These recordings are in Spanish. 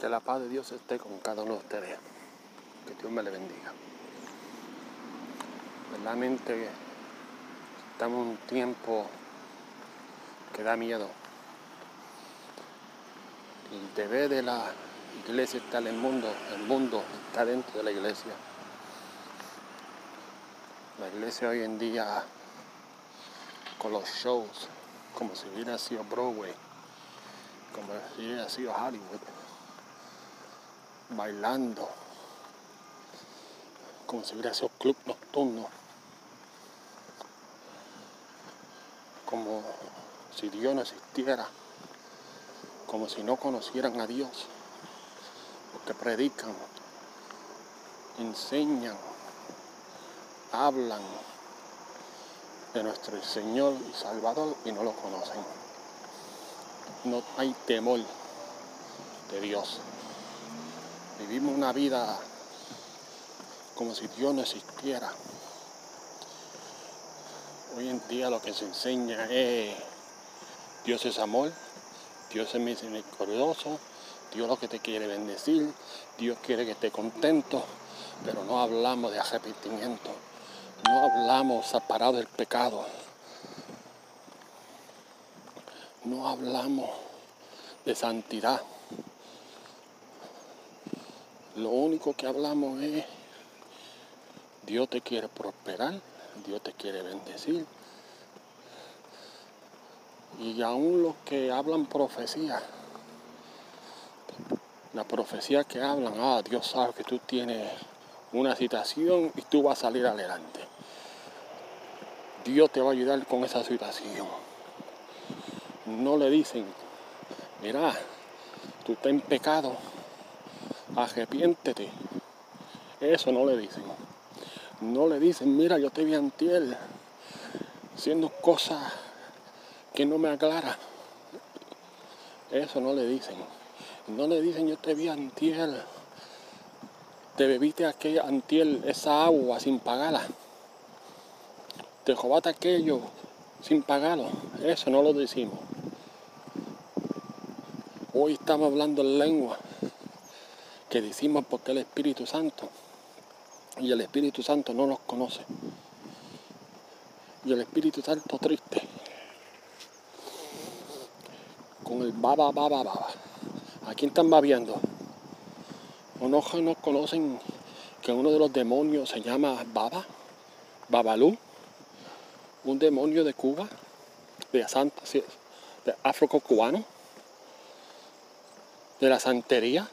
Que la paz de Dios esté con cada uno de ustedes. Que Dios me le bendiga. Verdaderamente estamos en un tiempo que da miedo. El deber de la iglesia está en el mundo, el mundo está dentro de la iglesia. La iglesia hoy en día con los shows, como si hubiera sido Broadway, como si hubiera sido Hollywood, bailando, como si hubiera sido club nocturno, como si Dios no existiera, como si no conocieran a Dios, porque predican, enseñan, hablan de nuestro Señor y Salvador y no lo conocen. No hay temor de Dios. Vivimos una vida como si Dios no existiera. Hoy en día lo que se enseña es Dios es amor, Dios es misericordioso, Dios lo que te quiere bendecir, Dios quiere que esté contento, pero no hablamos de arrepentimiento no hablamos separado del pecado. No hablamos de santidad. Lo único que hablamos es Dios te quiere prosperar, Dios te quiere bendecir. Y aún los que hablan profecía, la profecía que hablan, ah, Dios sabe que tú tienes una situación y tú vas a salir adelante. Dios te va a ayudar con esa situación. No le dicen, mira, tú estás en pecado, arrepiéntete. Eso no le dicen. No le dicen, mira, yo te vi antiel haciendo cosas que no me aclara. Eso no le dicen. No le dicen, yo te vi antiel. Te bebiste aquella antiel, esa agua sin pagarla te robaste aquello sin pagarlo. Eso no lo decimos. Hoy estamos hablando en lengua que decimos porque el Espíritu Santo y el Espíritu Santo no nos conoce. Y el Espíritu Santo triste. Con el baba, baba, baba. ¿A quién están babiando? ¿O no conocen que uno de los demonios se llama Baba? Babalú un demonio de Cuba, de Santa, de afro-cubano, de la santería.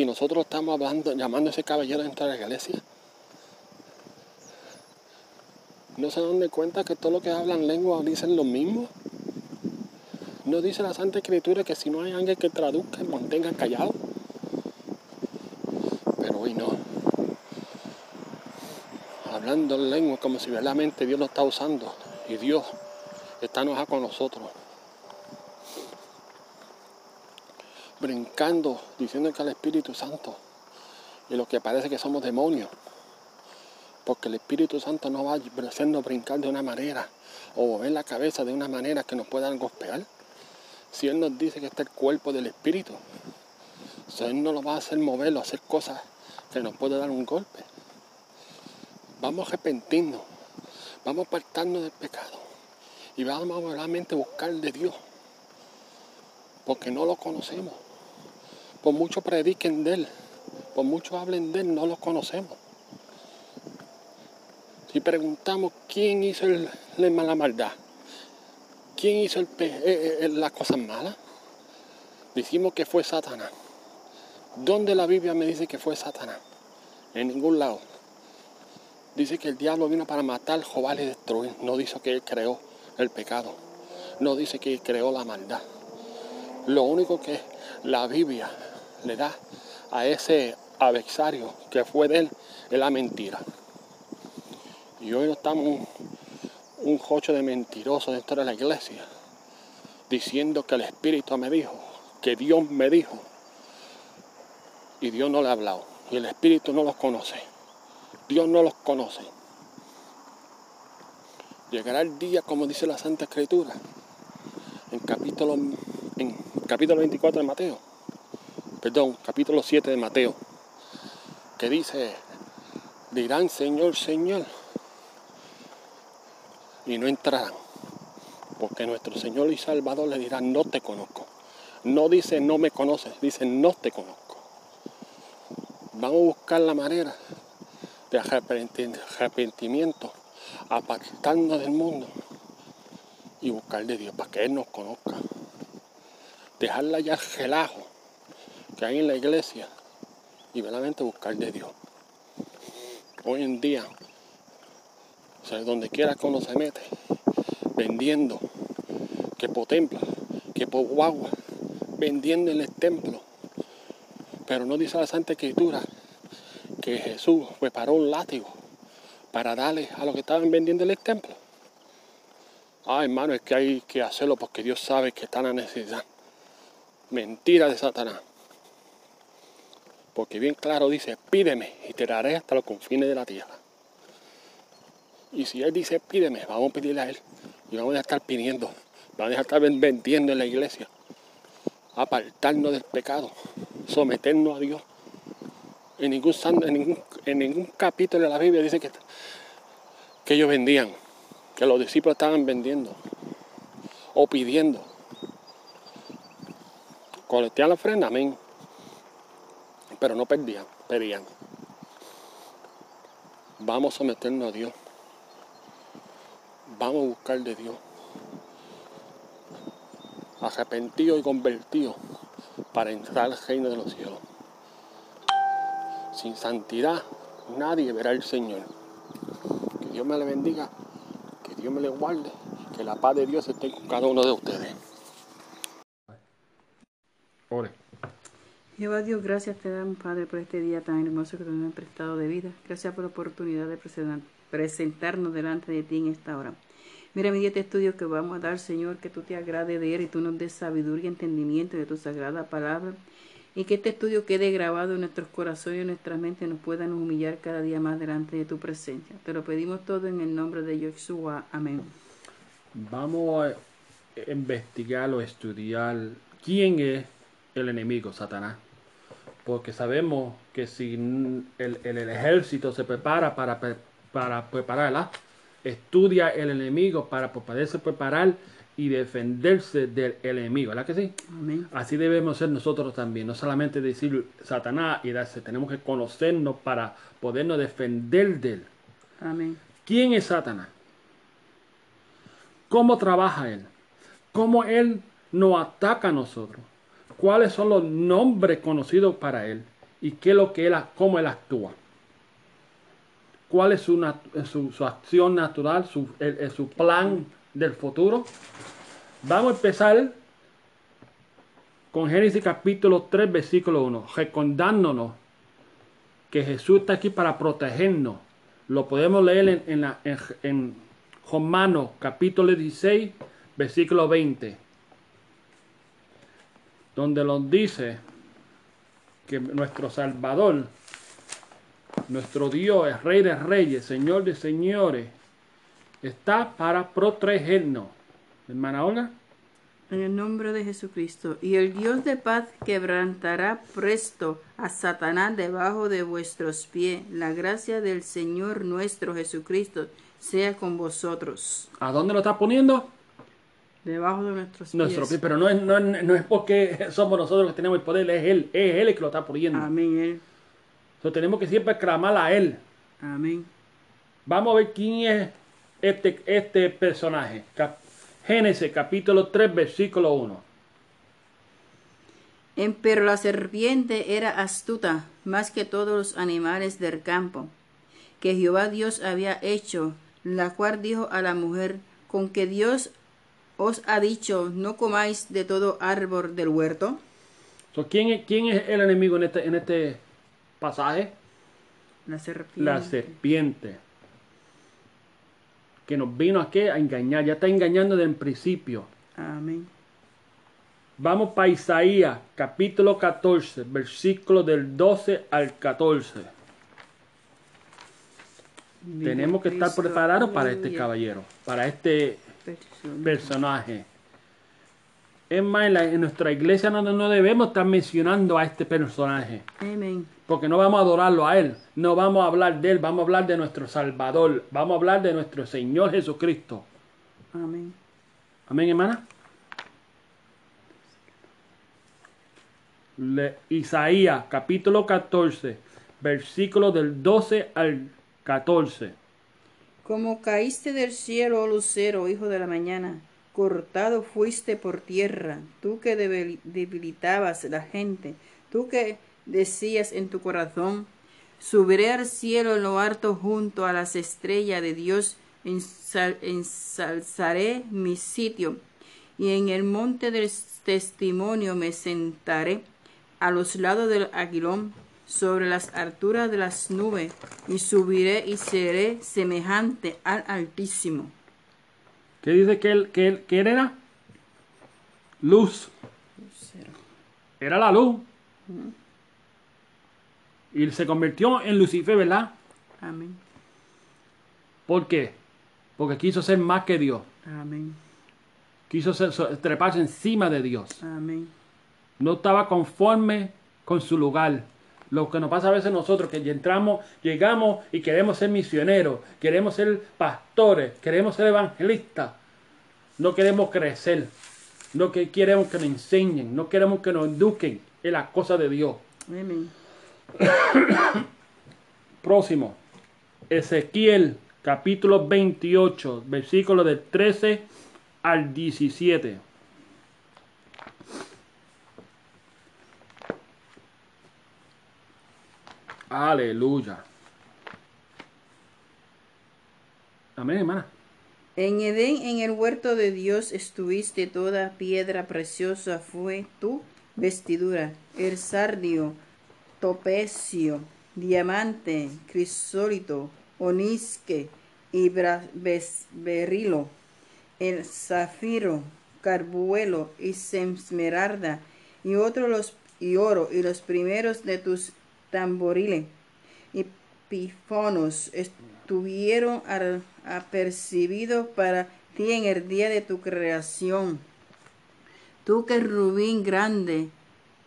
Y nosotros estamos hablando, llamando a ese caballero dentro de la iglesia. ¿No se dan de cuenta que todo lo que hablan lengua dicen lo mismo? ¿No dice la Santa Escritura que si no hay alguien que traduzca, mantengan callado? Pero hoy no hablando en lengua como si verdaderamente Dios lo está usando y Dios está enojado con nosotros. Brincando, diciendo que el Espíritu Santo y lo que parece que somos demonios. Porque el Espíritu Santo no va haciendo brincar de una manera o mover la cabeza de una manera que nos puedan golpear. Si Él nos dice que este es el cuerpo del Espíritu, si Él no lo va a hacer moverlo, hacer cosas que nos puede dar un golpe. Vamos a arrepentirnos, vamos a apartarnos del pecado y vamos a realmente buscar de Dios, porque no lo conocemos. Por mucho prediquen de Él, por mucho hablen de Él, no lo conocemos. Si preguntamos quién hizo la mala maldad, quién hizo el, eh, eh, las cosas malas, decimos que fue Satanás. ¿Dónde la Biblia me dice que fue Satanás? En ningún lado. Dice que el diablo vino para matar, jobar y destruir. No dice que él creó el pecado. No dice que él creó la maldad. Lo único que la Biblia le da a ese adversario que fue de él es la mentira. Y hoy estamos un, un jocho de mentirosos dentro de la iglesia, diciendo que el Espíritu me dijo, que Dios me dijo. Y Dios no le ha hablado. Y el Espíritu no los conoce. Dios no los conoce. Llegará el día, como dice la Santa Escritura, en capítulo, en capítulo 24 de Mateo, perdón, capítulo 7 de Mateo, que dice, dirán Señor, Señor, y no entrarán, porque nuestro Señor y Salvador le dirá, no te conozco. No dice, no me conoces, dice, no te conozco. Vamos a buscar la manera de arrepentimiento, apartarnos del mundo y buscar de Dios para que Él nos conozca. Dejarla ya el relajo que hay en la iglesia y verdaderamente buscar de Dios. Hoy en día, o sea, donde quiera que uno se mete, vendiendo, que por templo, que guagua, vendiendo en el templo. Pero no dice la Santa Escritura que Jesús preparó un látigo para darle a los que estaban vendiendo en el templo. Ah, hermano, es que hay que hacerlo porque Dios sabe que está la necesidad. Mentira de Satanás. Porque bien claro dice, pídeme y te daré hasta los confines de la tierra. Y si Él dice, pídeme, vamos a pedirle a Él. Y vamos a estar pidiendo. Vamos a estar vendiendo en la iglesia. Apartarnos del pecado. Someternos a Dios. En ningún, en capítulo de la Biblia dice que ellos vendían. Que los discípulos estaban vendiendo. O pidiendo. Colectear la ofrenda, amén. Pero no perdían, pedían. Vamos a someternos a Dios. Vamos a buscar de Dios. Arrepentido y convertido para entrar al reino de los cielos. Sin santidad nadie verá al Señor. Que Dios me le bendiga, que Dios me le guarde, que la paz de Dios esté con cada uno de ustedes. Jehová Dios, gracias te damos, Padre, por este día tan hermoso que nos has prestado de vida. Gracias por la oportunidad de presentarnos delante de ti en esta hora. Mira, mi día este estudio que vamos a dar, Señor, que tú te agrade de él y tú nos des sabiduría y entendimiento de tu sagrada palabra. Y que este estudio quede grabado en nuestros corazones y en nuestras mentes y nos puedan humillar cada día más delante de tu presencia. Te lo pedimos todo en el nombre de Yeshua. Amén. Vamos a investigar o estudiar quién es el enemigo, Satanás porque sabemos que si el, ejército se prepara para, para prepararla, estudia el enemigo para poderse preparar y defenderse del enemigo, ¿verdad que sí? Así debemos ser nosotros también, no solamente decir Satanás y darse, tenemos que conocernos para podernos defender de él. Amén. ¿Quién es Satanás? ¿Cómo trabaja él? ¿Cómo él nos ataca a nosotros? Cuáles son los nombres conocidos para él y qué es lo que él, cómo él actúa. ¿Cuál es su, su, acción natural, su, su plan del futuro? Vamos a empezar con Génesis capítulo 3, versículo 1, recordándonos que Jesús está aquí para protegernos. Lo podemos leer en, en, en, en Romanos capítulo 16, versículo 20 donde nos dice que nuestro Salvador, nuestro Dios, es Rey de Reyes, Señor de Señores, está para protegernos. Hermana Olga. En el nombre de Jesucristo. Y el Dios de paz quebrantará presto a Satanás debajo de vuestros pies. La gracia del Señor nuestro Jesucristo sea con vosotros. ¿A dónde lo está poniendo? Debajo de nuestros Nuestro pie, pero no es, no, no, es porque somos nosotros los que tenemos el poder, es Él, es Él el que lo está poniendo. Amén. Él. Entonces tenemos que siempre clamar a Él. Amén. Vamos a ver quién es este, este personaje. Génesis capítulo 3, versículo 1. Pero la serpiente era astuta más que todos los animales del campo que Jehová Dios había hecho, la cual dijo a la mujer, con que Dios os ha dicho, no comáis de todo árbol del huerto? ¿quién, es, ¿Quién es el enemigo en este, en este pasaje? La serpiente. La serpiente. Que nos vino aquí a engañar. Ya está engañando desde el principio. Amén. Vamos para Isaías, capítulo 14, versículo del 12 al 14. Tenemos que estar preparados para este caballero, para este personaje. Es más, en, nuestra iglesia no, no debemos estar mencionando a este personaje. Amén. Porque no vamos a adorarlo a Él. No vamos a hablar de Él. Vamos a hablar de nuestro Salvador. Vamos a hablar de nuestro Señor Jesucristo. Amén. Amén, hermana. Le- Isaías capítulo 14, versículos del 12 al 14. Como caíste del cielo, oh lucero, hijo de la mañana, cortado fuiste por tierra, tú que debil- debilitabas la gente, tú que decías en tu corazón, subiré al cielo en lo alto junto a las estrellas de Dios, ensal- ensalzaré mi sitio, y en el monte del testimonio me sentaré a los lados del aguilón, sobre las alturas de las nubes, y subiré y seré semejante al Altísimo. ¿Qué dice que él, que él, que él era? Luz. Era la luz. Y se convirtió en Lucifer, ¿verdad? Amén. ¿Por qué? Porque quiso ser más que Dios. Amén. Quiso ser- treparse encima de Dios. Amén. no estaba conforme con su lugar. Lo que nos pasa a veces nosotros, que entramos, llegamos y queremos ser misioneros, queremos ser pastores, queremos ser evangelistas. No queremos crecer. No que queremos que nos enseñen, no queremos que nos eduquen en las cosas de Dios. Amén. Próximo. Ezequiel capítulo 28, versículos del 13 al 17. Aleluya. Amén, hermana. En Edén, en el huerto de Dios, estuviste toda piedra preciosa fue tu vestidura, el sardio, topecio, diamante, crisólito, onisque y berilo, el zafiro, carbuelo y esmeralda, y otros los y oro, y los primeros de tus tamboriles y pifonos estuvieron apercibidos para ti en el día de tu creación. Tú que rubín grande,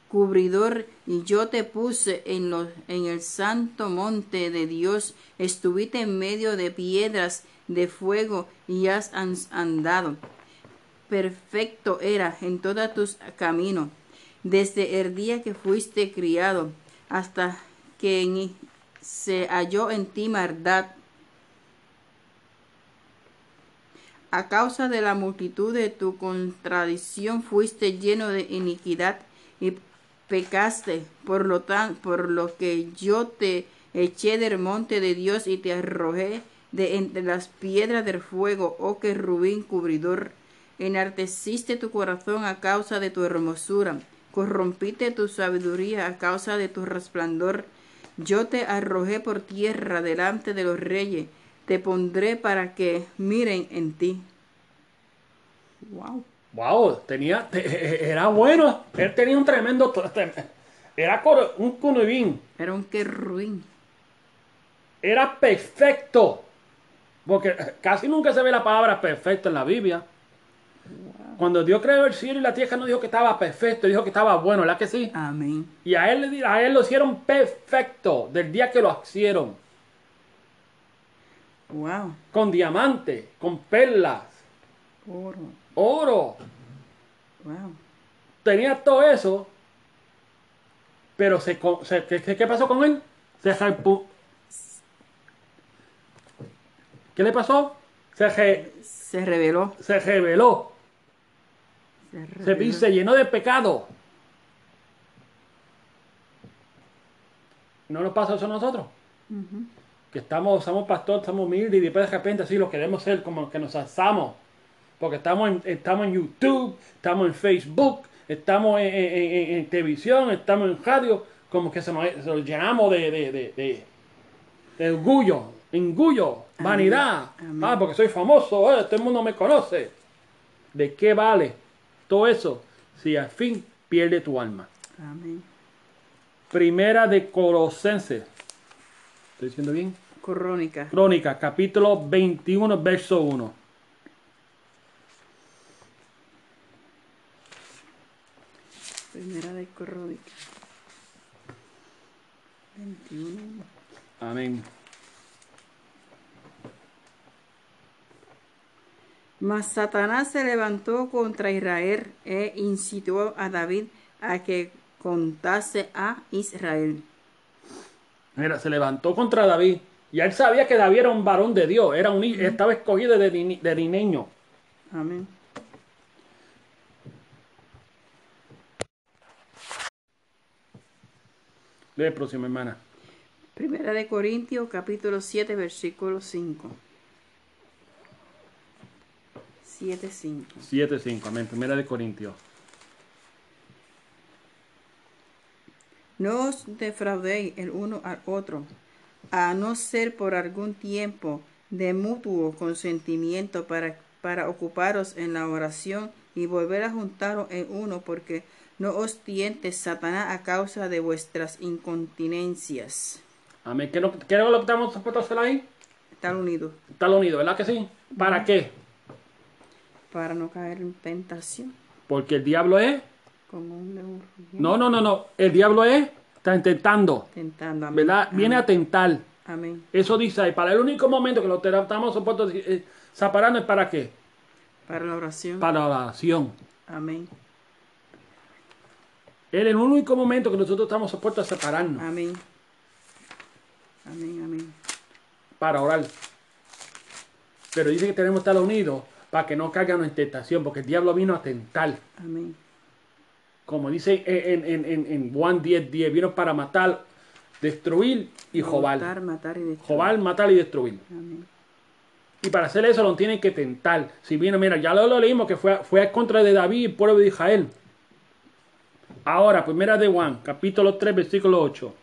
cubridor, y yo te puse en, en el santo monte de Dios, estuviste en medio de piedras de fuego y has an- andado. Perfecto era en todos tus caminos, desde el día que fuiste criado hasta que en- se halló en ti maldad. A causa de la multitud de tu contradicción fuiste lleno de iniquidad y pecaste, por lo tan, por lo que yo te eché del monte de Dios y te arrojé de entre las piedras del fuego, oh que rubín cubridor. Enarteciste tu corazón a causa de tu hermosura, corrompiste tu sabiduría a causa de tu resplandor. Yo te arrojé por tierra delante de los reyes, te pondré para que miren en ti. Wow. Wow, tenía, te- era bueno. Él tenía un tremendo. Era un cunubín. Era un querubín. Era perfecto. Porque casi nunca se ve la palabra perfecto en la Biblia. Cuando Dios creó el cielo y la tierra no dijo que estaba perfecto, dijo que estaba bueno, ¿verdad que sí? Amén. Y a él, a él lo hicieron perfecto del día que lo hicieron. Wow. Con diamantes, con perlas, Oro. oro. Wow. Tenía todo eso. Pero se, ¿qué, pasó con él? Se jalpu- ¿Qué le pasó? Se, re- Se reveló. se reveló. Se Se, llenó de pecado. ¿No nos pasa eso a nosotros? Que estamos, somos pastores, estamos humildes y después de repente así lo queremos ser como que nos alzamos. Porque estamos en, estamos en YouTube, estamos en Facebook, estamos en, en- en- en televisión, estamos en radio, como que se nos, se nos llenamos de, de, de, de- de orgullo, engullo, vanidad. Amén. Ah, porque soy famoso, eh, todo el mundo me conoce. ¿De qué vale todo eso si al fin pierde tu alma? Amén. Primera de Colosenses. ¿Estoy diciendo bien? Crónica. Crónica, capítulo 21, verso 1. Primera de Crónicas. 21. Amén. Mas Satanás se levantó contra Israel e incitó a David a que contase a Israel. Mira, se levantó contra David. Y él sabía que David era un varón de Dios. Era un, estaba escogido de, de niño. Amén. Lee el próximo, hermana. Primera de Corintios, capítulo 7, versículo 5. 7, 5. 7.5. Amén. Primera de Corintios. No os defraudéis el uno al otro, a no ser por algún tiempo de mutuo consentimiento para, para ocuparos en la oración y volver a juntaros en uno, porque no os tiente Satanás a causa de vuestras incontinencias. Amén. ¿Qué, no- qué es lo que estamos supuestos a hacer ahí? Estar unidos Está unido, ¿verdad que sí? ¿Para qué? Para no caer en tentación. Porque el diablo es. Como un No, no, no, no. El diablo es. Está intentando. tentando. Amén. ¿Verdad? Viene a tentar. Amén. Eso dice ahí. Para el único momento que lo estamos supuestos eh, separando es para qué? Para la oración. Para la oración. Amén. Es el único momento que nosotros estamos supuestos a separarnos. Amén. Amén, amén. Para orar. Pero dice que tenemos que estar unidos para que no caigan en tentación. Porque el diablo vino a tentar. Amén. Como dice en, en, en, en Juan 10, 10. Vino para matar, destruir y jobar. Matar, matar y destruir. Jobar, matar y destruir. Amén. Y para hacer eso lo tienen que tentar. Si viene, mira, ya lo, lo leímos que fue, fue contra de David y pueblo de Israel. Ahora, primera de Juan, capítulo 3, versículo 8.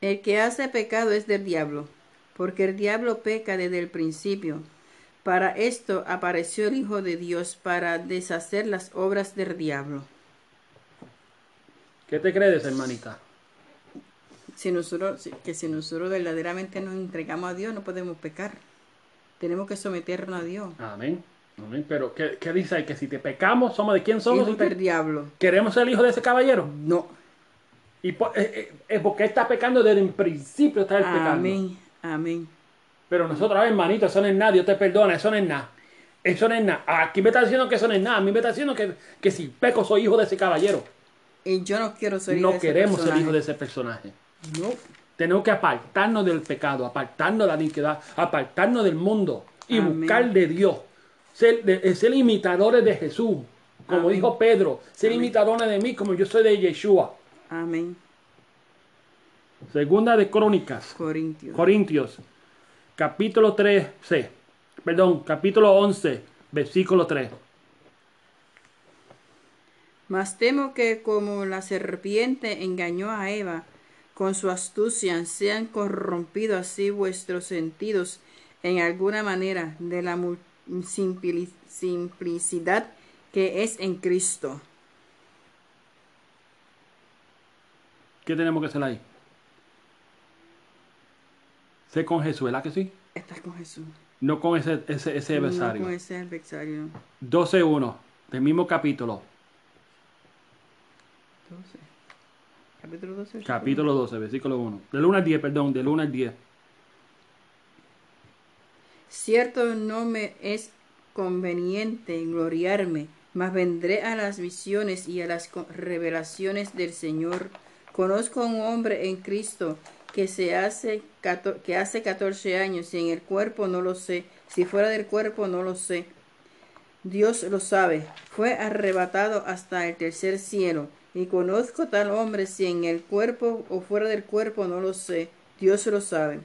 El que hace pecado es del diablo, porque el diablo peca desde el principio. Para esto apareció el Hijo de Dios, para deshacer las obras del diablo. ¿Qué te crees, hermanita? Si nosotros, que si nosotros verdaderamente nos entregamos a Dios, no podemos pecar. Tenemos que someternos a Dios. Amén. Amén. Pero, ¿qué, qué dice ahí? Que si te pecamos, ¿somos de quién somos? Hijos del diablo. ¿Queremos ser el hijo de ese caballero? No. Y po- eh, eh, eh, porque está pecando desde el principio, está el pecando. Amén. Pero nosotros, ay, hermanito, eso no es nada, Dios te perdona, eso no es nada. Eso no es nada. Aquí me está diciendo que eso no es nada. A mí me está diciendo que, que si peco soy hijo de ese caballero. Y yo no quiero ser hijo No de ese queremos ser personaje. hijos de ese personaje. No. Tenemos que apartarnos del pecado, apartarnos de la iniquidad, apartarnos del mundo y Amén. buscar de Dios. Ser, de- ser imitadores de Jesús. Como Amén. dijo Pedro, ser Amén. imitadores de mí como yo soy de Yeshua. Amén. Segunda de Crónicas, Corintios. Corintios, capítulo 13, perdón, capítulo 11, versículo 3. Mas temo que como la serpiente engañó a Eva con su astucia, sean corrompidos así vuestros sentidos en alguna manera de la simplicidad que es en Cristo. ¿Qué tenemos que hacer ahí? Ser con Jesús, ¿verdad que sí? Estás con Jesús. No con ese, ese, ese No adversario. con ese adversario. 12.1 del mismo capítulo. 12. Capítulo 12. versículo Capítulo 12, versículo 1. Del 1 al 10, perdón, del 1 al 10. Cierto no me es conveniente gloriarme, mas vendré a las visiones y a las revelaciones del Señor. Conozco a un hombre en Cristo que se hace que hace 14 años y en el cuerpo no lo sé, si fuera del cuerpo no lo sé. Dios lo sabe. Fue arrebatado hasta el tercer cielo. Y conozco tal hombre si en el cuerpo o fuera del cuerpo no lo sé. Dios lo sabe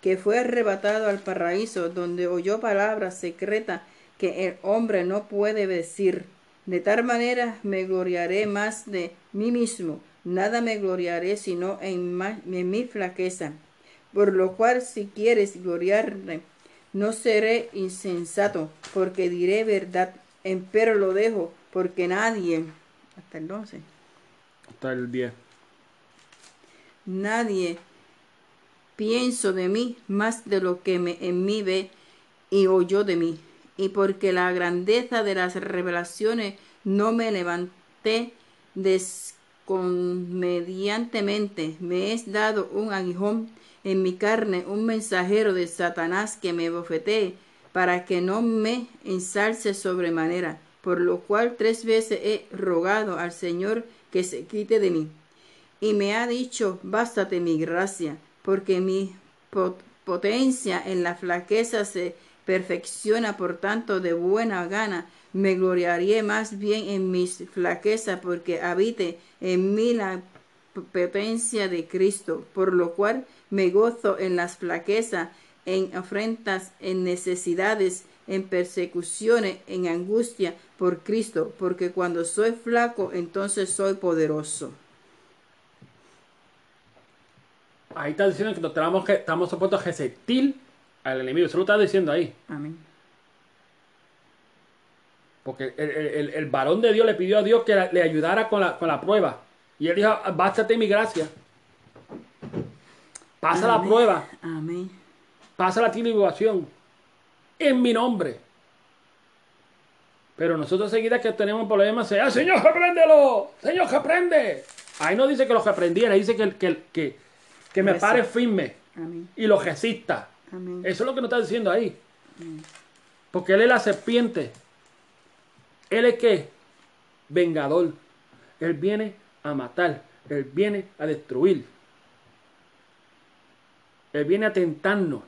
que fue arrebatado al paraíso, donde oyó palabras secretas que el hombre no puede decir. De tal manera me gloriaré más de mí mismo, nada me gloriaré sino en, mi flaqueza. Por lo cual, si quieres gloriarme, no seré insensato, porque diré verdad, empero lo dejo, porque nadie, hasta el 11, Hasta el 10. nadie pienso de mí más de lo que me, en mí ve y oyó de mí, y porque la grandeza de las revelaciones no me levan- te descomediantemente me es dado un aguijón en mi carne, un mensajero de Satanás que me bofetee, para que no me ensalce sobremanera, por lo cual tres veces he rogado al Señor que se quite de mí. Y me ha dicho, bástate mi gracia, porque mi potencia en la flaqueza se perfecciona, por tanto, de buena gana me gloriaré más bien en mis flaquezas, porque habite en mí la potencia de Cristo, por lo cual me gozo en las flaquezas, en afrentas, en necesidades, en persecuciones, en angustia por Cristo, porque cuando soy flaco, entonces soy poderoso. Ahí está diciendo que estamos, que estamos supuestos a resistir al enemigo. Eso lo está diciendo ahí. Amén. Porque el, varón de Dios le pidió a Dios que le ayudara con la, con la prueba. Y él dijo, bástate mi gracia. Pasa la prueba. Amén. Pasa la tribulación. En mi nombre. Pero nosotros seguida que tenemos problemas, sea, ah, Señor, repréndelo. Señor, reprende. Ahí no dice que lo reprendiera, dice que, que, que, que me pare firme. Amén. Y lo resista. Amén. Eso es lo que nos está diciendo ahí. Porque Él es la serpiente. Él es qué? Vengador. Él viene a matar. Él viene a destruir. Él viene a tentarnos.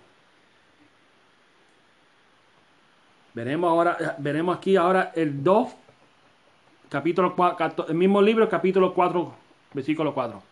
Veremos ahora, veremos aquí ahora el 2, capítulo 4, el mismo libro, capítulo 4, versículo 4.